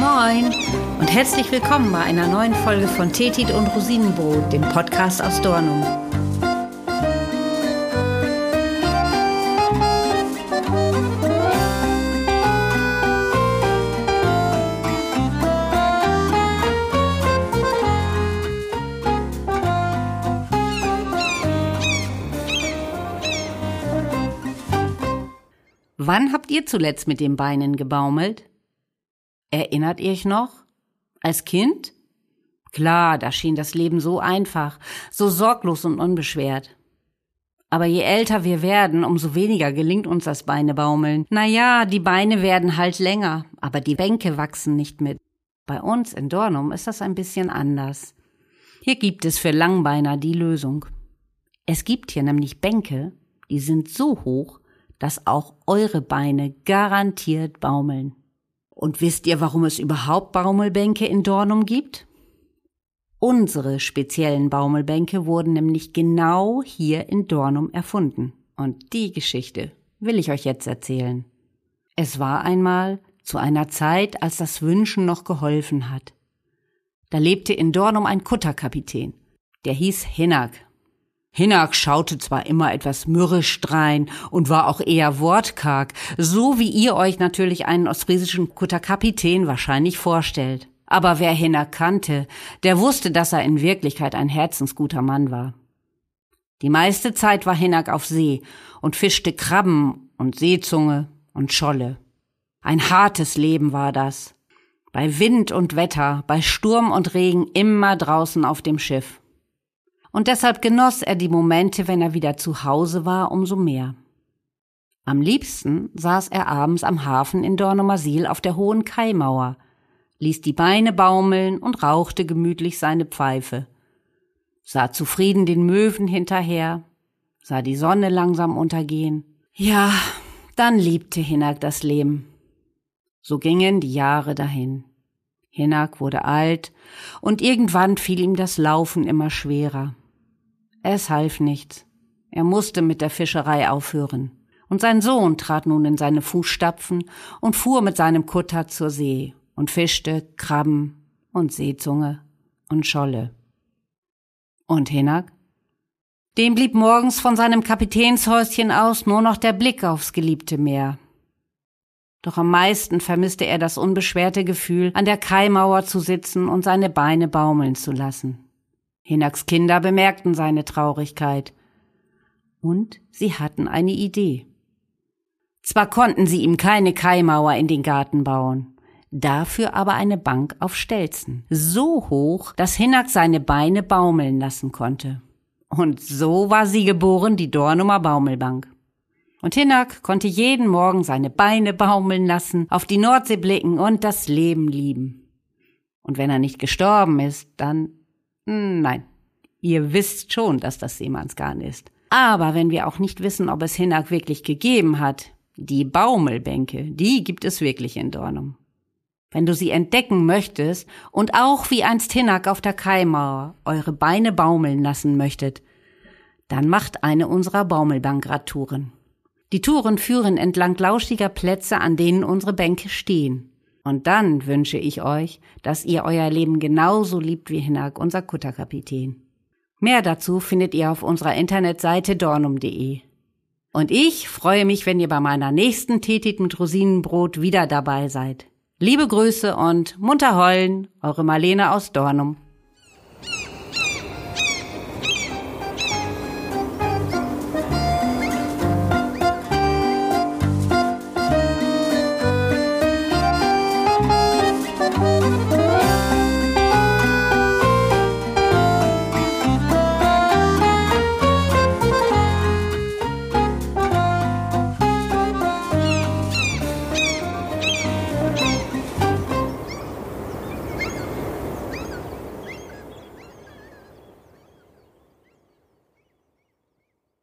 Moin und herzlich willkommen bei einer neuen Folge von Tetit und Rosinenbrot, dem Podcast aus Dornum. Wann habt ihr zuletzt mit den Beinen gebaumelt? Erinnert ihr euch noch? Als Kind? Klar, da schien das Leben so einfach, so sorglos und unbeschwert. Aber je älter wir werden, umso weniger gelingt uns das Beinebaumeln. Na ja, die Beine werden halt länger, aber die Bänke wachsen nicht mit. Bei uns in Dornum ist das ein bisschen anders. Hier gibt es für Langbeiner die Lösung. Es gibt hier nämlich Bänke, die sind so hoch, dass auch eure Beine garantiert baumeln. Und wisst ihr, warum es überhaupt Baumelbänke in Dornum gibt? Unsere speziellen Baumelbänke wurden nämlich genau hier in Dornum erfunden. Und die Geschichte will ich euch jetzt erzählen. Es war einmal zu einer Zeit, als das Wünschen noch geholfen hat. Da lebte in Dornum ein Kutterkapitän. Der hieß Hinak Hinak schaute zwar immer etwas mürrisch drein und war auch eher wortkarg, so wie ihr euch natürlich einen ostfriesischen Kutterkapitän wahrscheinlich vorstellt. Aber wer Hinak kannte, der wusste, dass er in Wirklichkeit ein herzensguter Mann war. Die meiste Zeit war Hinak auf See und fischte Krabben und Seezunge und Scholle. Ein hartes Leben war das. Bei Wind und Wetter, bei Sturm und Regen immer draußen auf dem Schiff und deshalb genoss er die Momente, wenn er wieder zu Hause war, umso mehr. Am liebsten saß er abends am Hafen in Dornumersiel auf der hohen Kaimauer, ließ die Beine baumeln und rauchte gemütlich seine Pfeife, sah zufrieden den Möwen hinterher, sah die Sonne langsam untergehen. Ja, dann liebte Hinak das Leben. So gingen die Jahre dahin. Hinak wurde alt, und irgendwann fiel ihm das Laufen immer schwerer. Es half nichts. Er musste mit der Fischerei aufhören. Und sein Sohn trat nun in seine Fußstapfen und fuhr mit seinem Kutter zur See und fischte Krabben und Seezunge und Scholle. Und Hinak? Dem blieb morgens von seinem Kapitänshäuschen aus nur noch der Blick aufs geliebte Meer. Doch am meisten vermisste er das unbeschwerte Gefühl, an der Kaimauer zu sitzen und seine Beine baumeln zu lassen. Hinaks Kinder bemerkten seine Traurigkeit. Und sie hatten eine Idee. Zwar konnten sie ihm keine Kaimauer in den Garten bauen, dafür aber eine Bank auf Stelzen, so hoch, dass Hinak seine Beine baumeln lassen konnte. Und so war sie geboren, die Dornumer Baumelbank. Und Hinak konnte jeden Morgen seine Beine baumeln lassen, auf die Nordsee blicken und das Leben lieben. Und wenn er nicht gestorben ist, dann nein, ihr wisst schon, dass das Seemannsgarn ist. Aber wenn wir auch nicht wissen, ob es Hinak wirklich gegeben hat, die Baumelbänke, die gibt es wirklich in Dornum. Wenn du sie entdecken möchtest und auch wie einst Hinak auf der Kaimauer eure Beine baumeln lassen möchtet, dann macht eine unserer Baumelbankradtouren. Die Touren führen entlang lauschiger Plätze, an denen unsere Bänke stehen. Und dann wünsche ich euch, dass ihr euer Leben genauso liebt wie Hinak, unser Kutterkapitän. Mehr dazu findet ihr auf unserer Internetseite dornum.de. Und ich freue mich, wenn ihr bei meiner nächsten Tetit mit Rosinenbrot wieder dabei seid. Liebe Grüße und munter heulen, eure Marlene aus Dornum.